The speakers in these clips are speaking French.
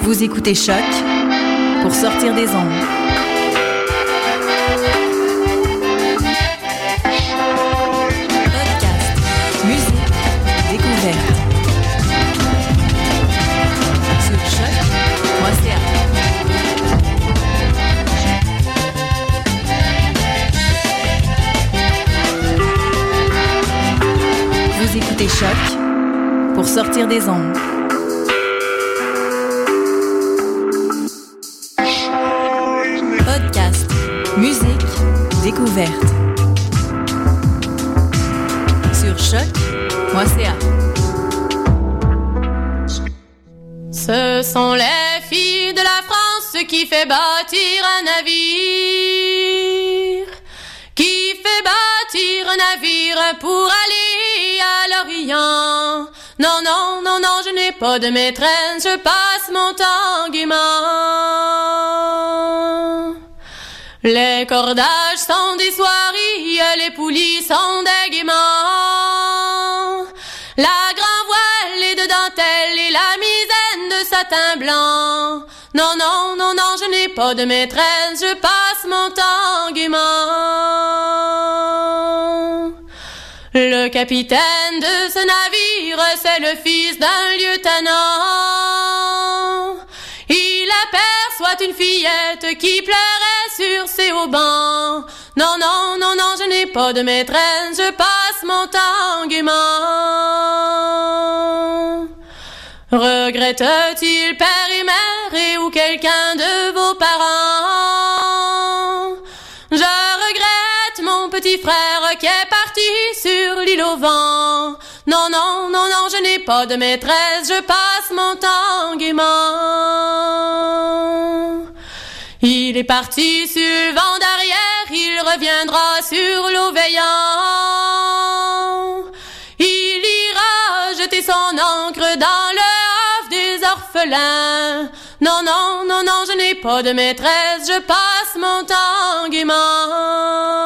Vous écoutez Choc pour sortir des ondes. Podcast, musique, découverte. Vous écoutez Choc pour sortir des ondes. Sur. Ce sont les filles de la France qui fait bâtir un navire, qui fait bâtir un navire pour aller à l'Orient. Non, non, non, non, je n'ai pas de maîtresse, je passe mon temps gaiement. Les cordages sont des soieries, les poulies sont des gaiements. La grand voile est de dentelle et la misaine de satin blanc. Non, non, non, non, je n'ai pas de maîtresse, je passe mon temps gaiement. Le capitaine de ce navire, c'est le fils d'un lieutenant. Fillette qui pleurait sur ses haubans. Non, non, non, non, je n'ai pas de maîtresse, je passe mon temps gaiement. Regrette-t-il père et mère et ou quelqu'un de vos parents? Je regrette mon petit frère qui est parti sur l'île au vent. Non, non, non, non, je n'ai pas de maîtresse, je passe mon temps gaiement. Il est parti sur le vent d'arrière, il reviendra sur l'eau veillant. Il ira jeter son encre dans le havre des orphelins. Non, non, non, non, je n'ai pas de maîtresse, je passe mon temps gaiement.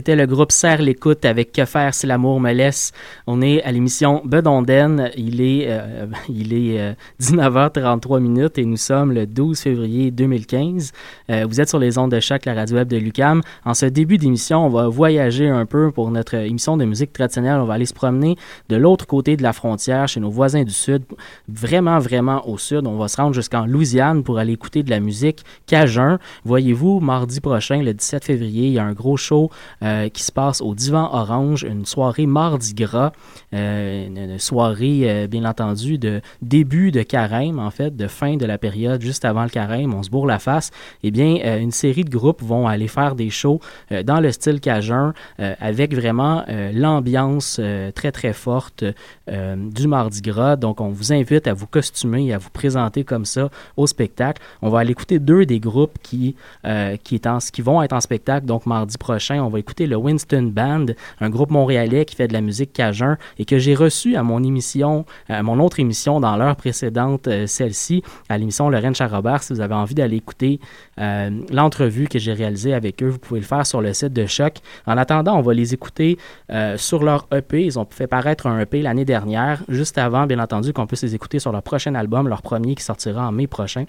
C'était le groupe Serre l'écoute avec Que faire si l'amour me laisse. On est à l'émission Bedonden. Il est, euh, il est euh, 19h33 minutes et nous sommes le 12 février 2015. Euh, vous êtes sur les ondes de choc, la radio web de Lucam. En ce début d'émission, on va voyager un peu pour notre émission de musique traditionnelle. On va aller se promener de l'autre côté de la frontière, chez nos voisins du sud, vraiment, vraiment au sud. On va se rendre jusqu'en Louisiane pour aller écouter de la musique cajun. Voyez-vous, mardi prochain, le 17 février, il y a un gros show euh, qui se passe au Divan Orange, une soirée mardi gras, euh, une, soirée, euh, bien entendu, de début de carême, en fait, de fin de la période juste avant le carême, on se bourre la face. Eh bien, euh, une série de groupes vont aller faire des shows euh, dans le style cajun, euh, avec vraiment euh, l'ambiance euh, très, très forte euh, du mardi gras. Donc, on vous invite à vous costumer et à vous présenter comme ça au spectacle. On va aller écouter deux des groupes qui, euh, qui, est en- qui vont être en spectacle. Donc, mardi prochain, on va écouter le Winston Band, un groupe montréalais qui fait de la musique cajun et que j'ai reçu à mon émission, à mon autre émission dans l'heure précédente, euh, celle-ci, à l'émission Lorraine Charrobert. Si vous avez envie d'aller écouter euh, l'entrevue que j'ai réalisée avec eux, vous pouvez le faire sur le site de Choc. En attendant, on va les écouter euh, sur leur EP. Ils ont fait paraître un EP l'année dernière, juste avant, bien entendu, qu'on puisse les écouter sur leur prochain album, leur premier qui sortira en mai prochain.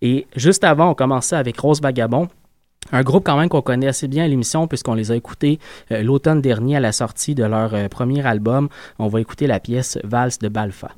Et juste avant, on commençait avec Rose Vagabond. Un groupe quand même qu'on connaît assez bien à l'émission puisqu'on les a écoutés euh, l'automne dernier à la sortie de leur euh, premier album. On va écouter la pièce Valse de Balfa.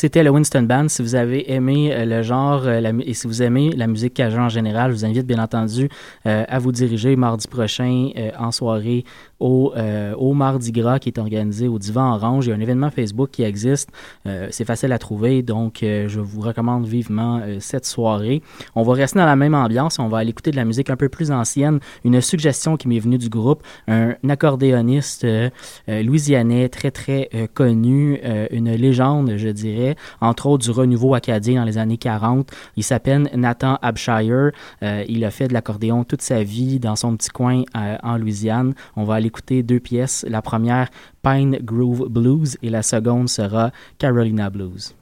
C'était le Winston Band. Si vous avez aimé euh, le genre euh, et si vous aimez la musique cajun en général, je vous invite bien entendu euh, à vous diriger mardi prochain en soirée au, au, Mardi Gras qui est organisé au Divan Orange. Il y a un événement Facebook qui existe. c'est facile à trouver, donc je vous recommande vivement cette soirée. On va rester dans la même ambiance. On va aller écouter de la musique un peu plus ancienne. Une suggestion qui m'est venue du groupe, un accordéoniste louisianais très très connu, une légende, je dirais entre autres du renouveau acadien dans les années 40. Il s'appelle Nathan Abshire. Euh, il a fait de l'accordéon toute sa vie dans son petit coin euh, en Louisiane. On va aller écouter deux pièces. La première, Pine Groove Blues, et la seconde sera Carolina Blues.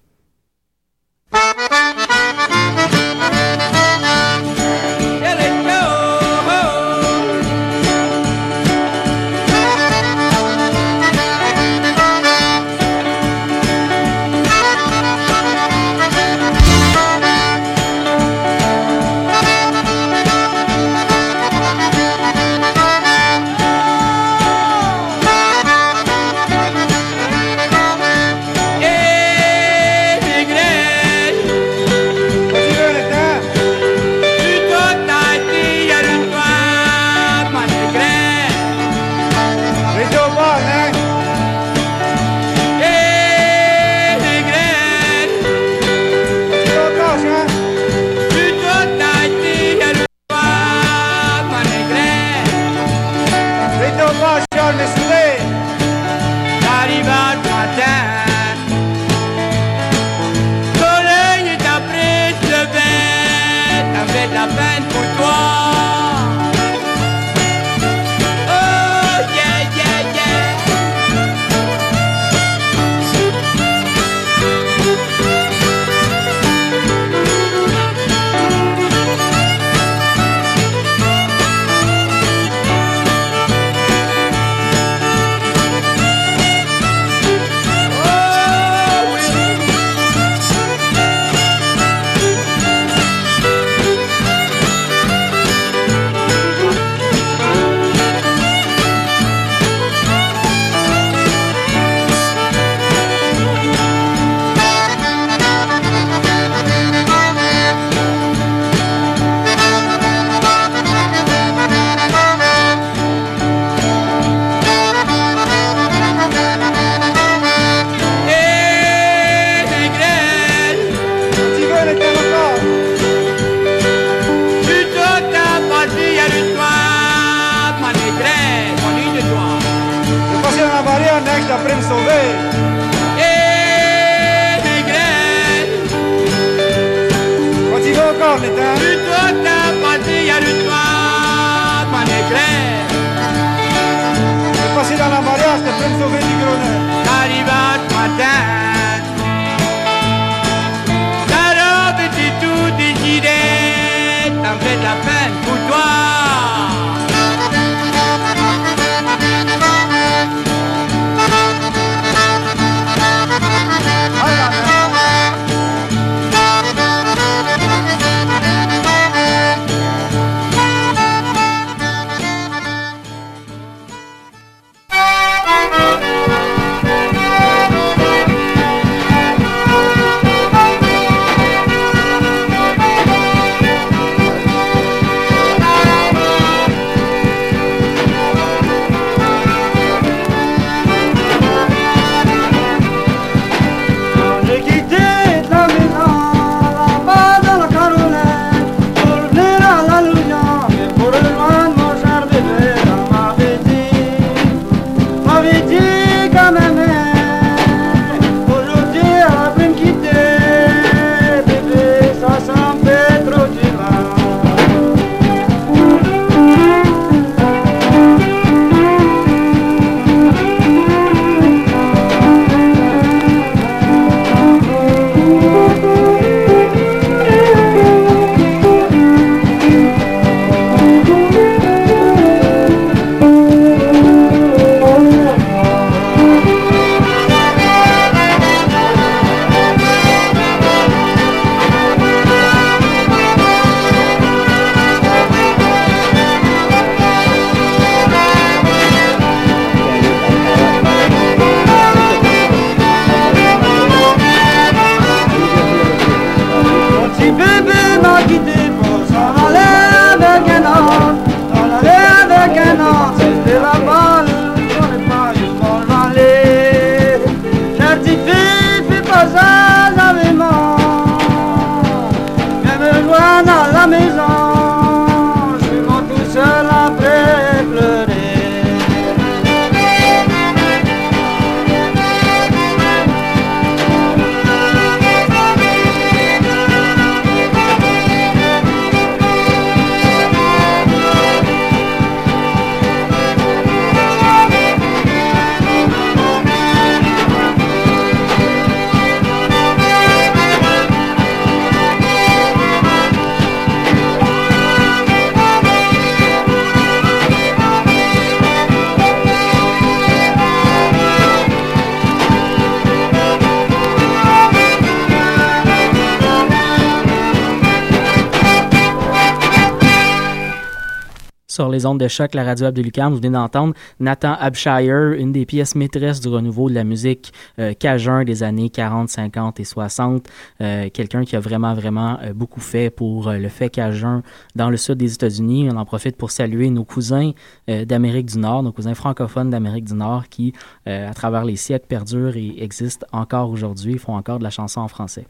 Sur les ondes de choc, la radio de Lucam. Vous venez d'entendre Nathan Abshire, une des pièces maîtresses du renouveau de la musique euh, cajun des années 40, 50 et 60. Euh, quelqu'un qui a vraiment, vraiment euh, beaucoup fait pour le fait cajun dans le sud des États-Unis. On en profite pour saluer nos cousins d'Amérique du Nord, nos cousins francophones d'Amérique du Nord qui, à travers les siècles, perdurent et existent encore aujourd'hui, font encore de la chanson en français.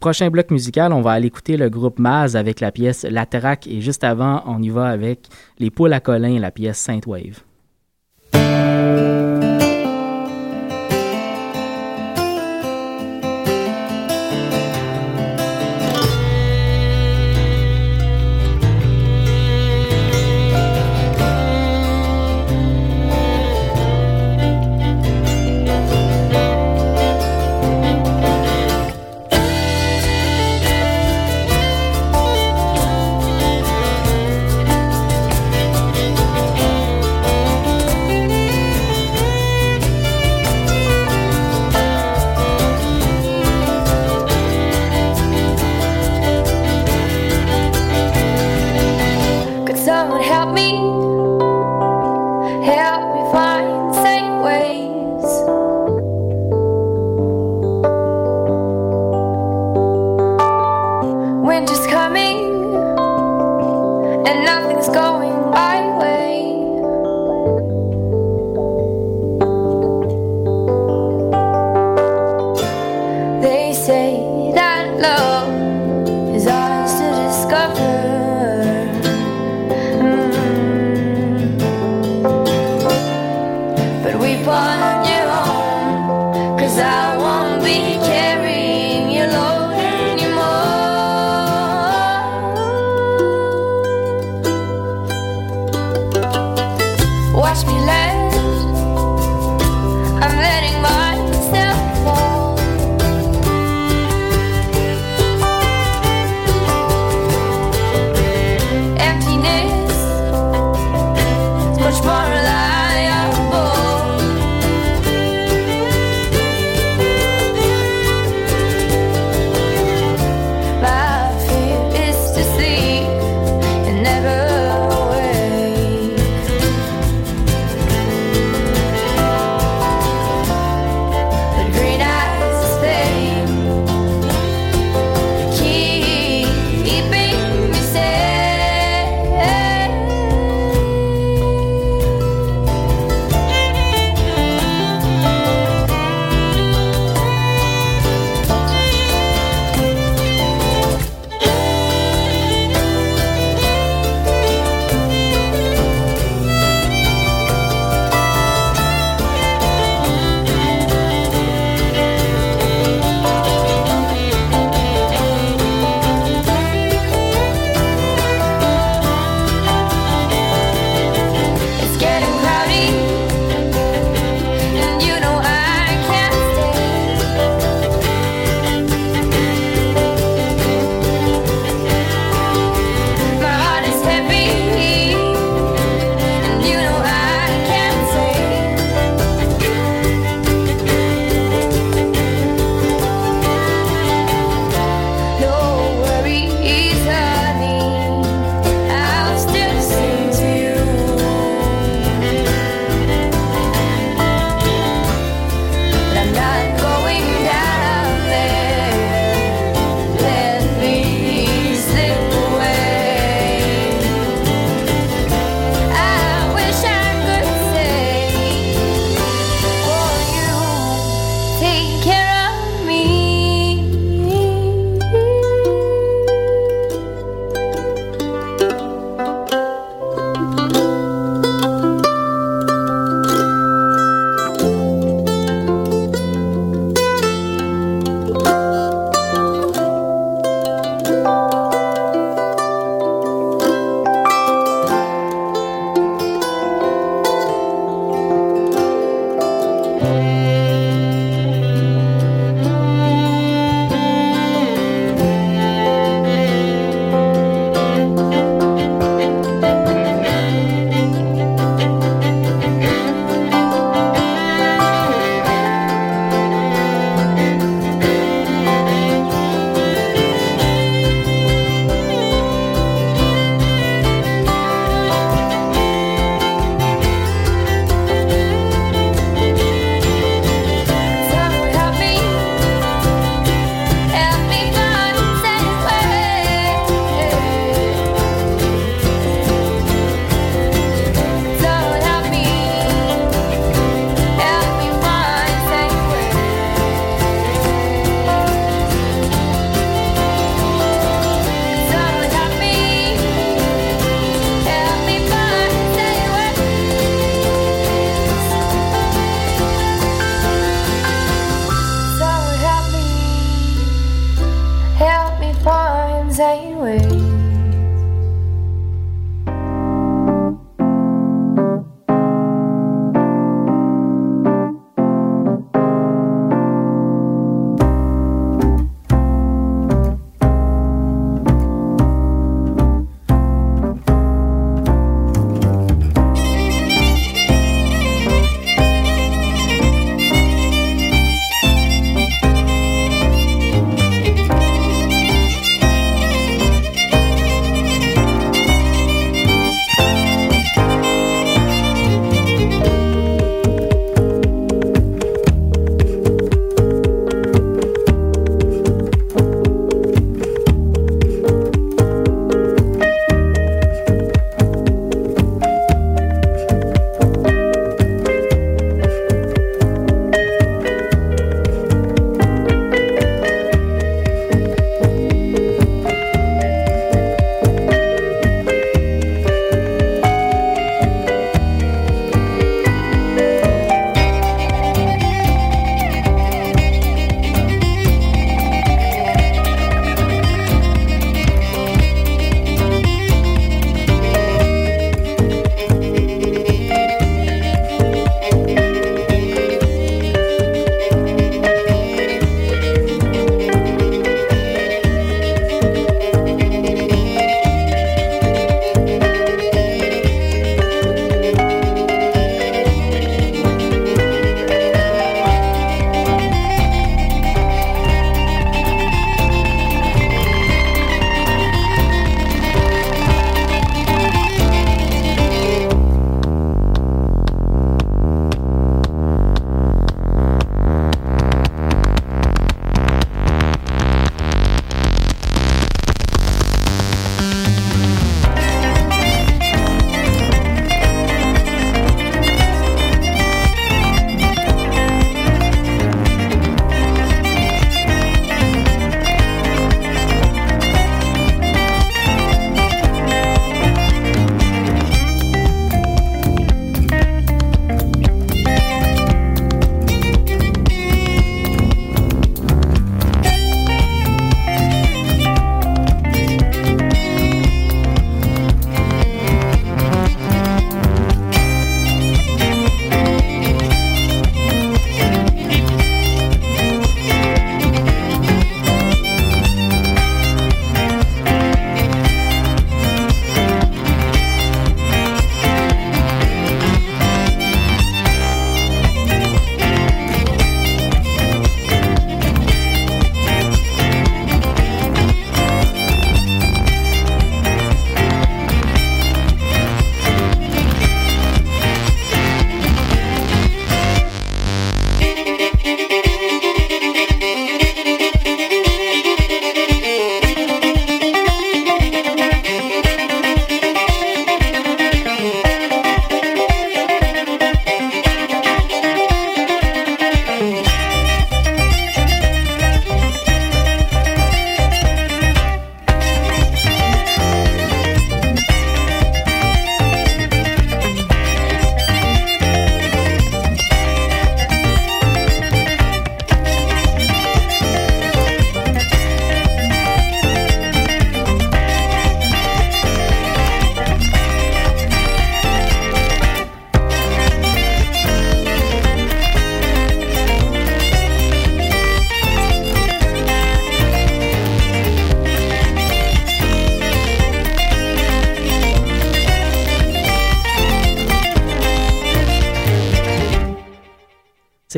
Prochain bloc musical, on va aller écouter le groupe Maz avec la pièce La et juste avant, on y va avec les poules à Colin, la pièce Saint Wave.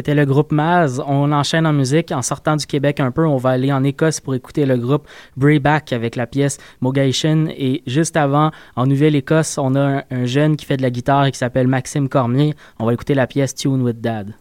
C'était le groupe Maz. On enchaîne en musique. En sortant du Québec un peu, on va aller en Écosse pour écouter le groupe Brayback avec la pièce Mogation. Et juste avant, en Nouvelle-Écosse, on a un, un, jeune qui fait de la guitare et qui s'appelle Maxime Cormier. On va écouter la pièce Tune with Dad.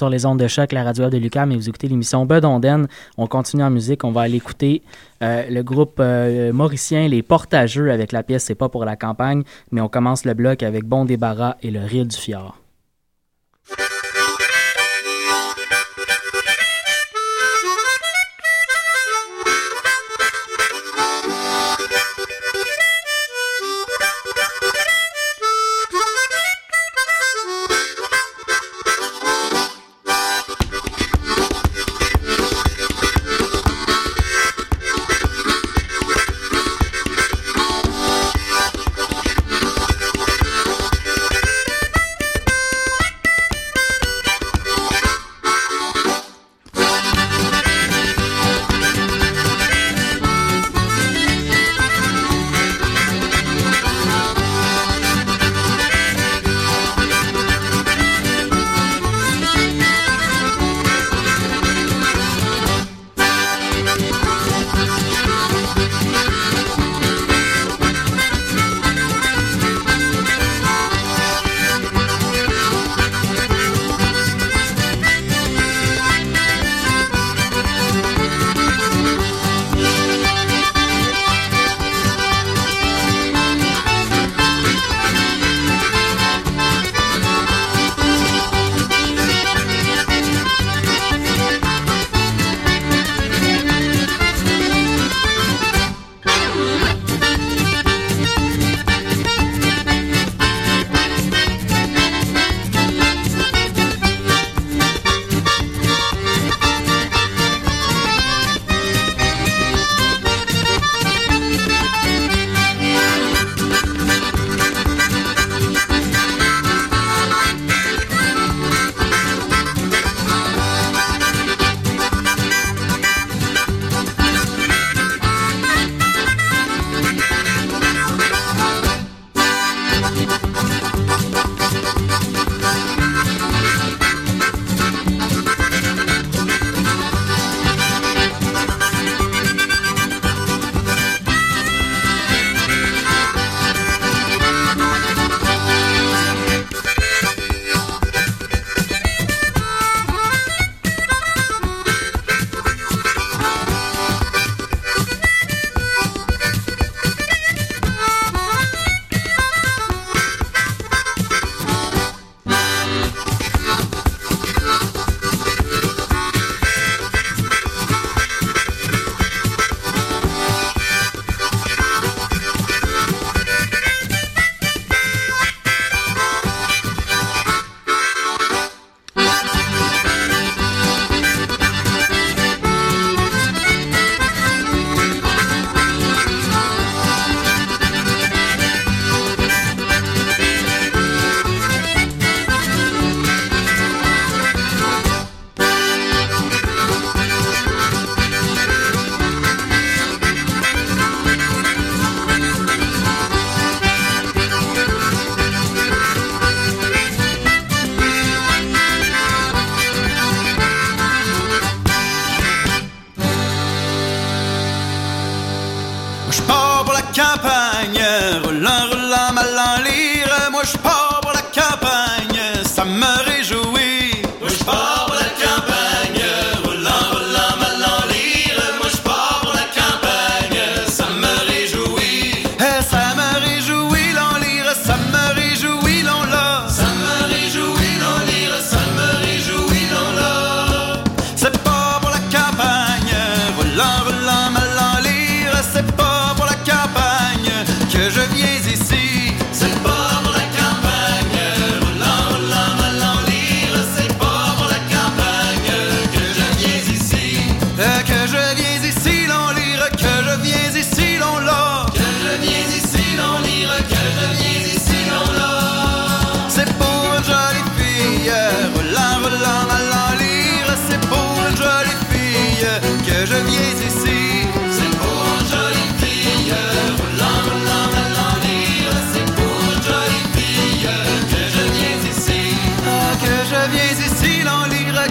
sur les ondes de choc, la radio de Lucam, mais vous écoutez l'émission Bedonden. On continue en musique, on va aller écouter euh, le groupe euh, mauricien Les Portageux avec la pièce C'est pas pour la campagne, mais on commence le bloc avec Bon Débarras et le Rire du Fjord.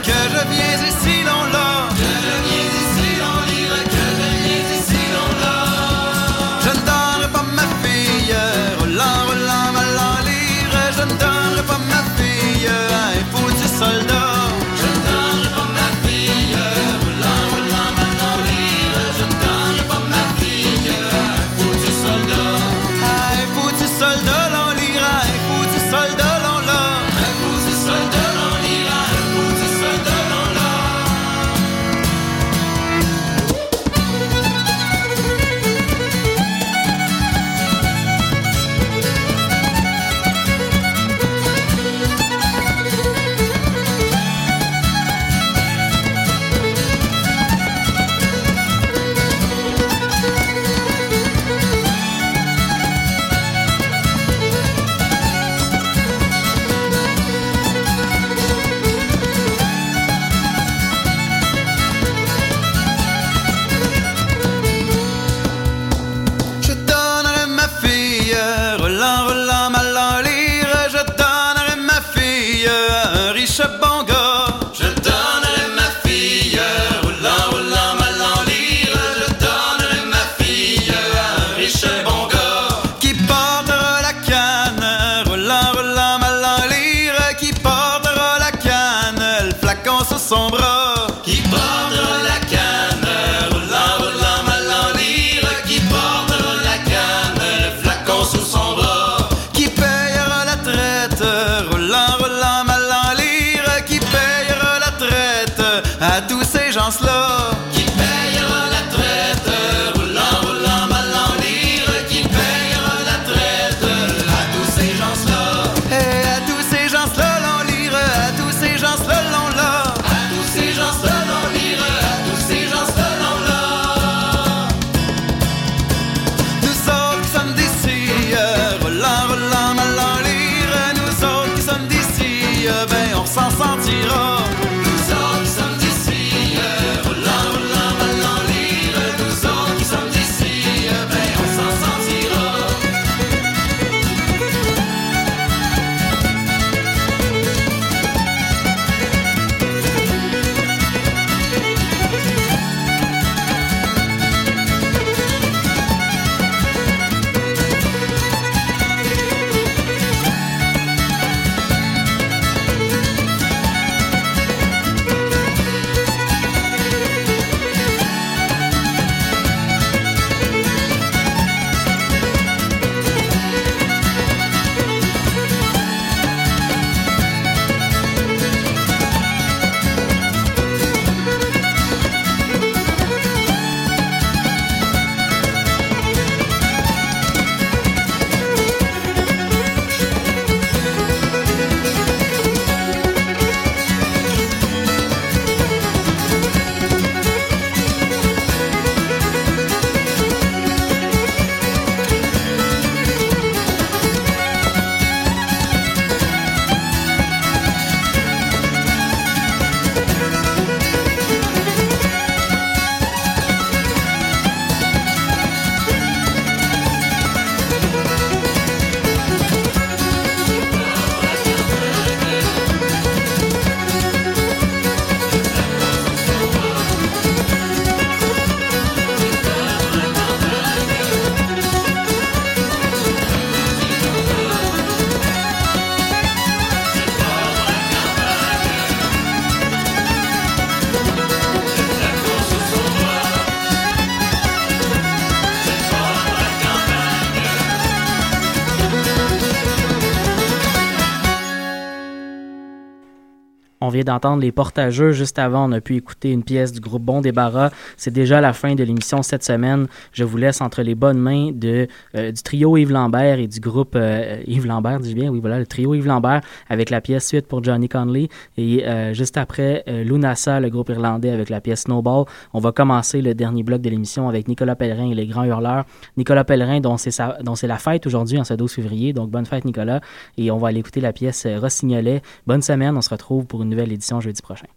que je viens. On vient d'entendre les portageux. Juste avant, on a pu écouter une pièce du groupe Bon Débarras. C'est déjà la fin de l'émission cette semaine. Je vous laisse entre les bonnes mains euh, du trio Yves Lambert et du groupe euh, Yves Lambert, dis bien, oui, voilà, le trio Yves Lambert avec la pièce Suite pour Johnny Conley. Et euh, juste après, Lunasa, le groupe irlandais avec la pièce Snowball. On va commencer le dernier bloc de l'émission avec Nicolas Pellerin et les Grands Hurleurs. Nicolas Pellerin, dont c'est la fête aujourd'hui, en ce 12 février. Donc, bonne fête, Nicolas. Et on va aller écouter la pièce Rossignolet. Bonne semaine. On se retrouve pour une nouvelle édition jeudi prochain.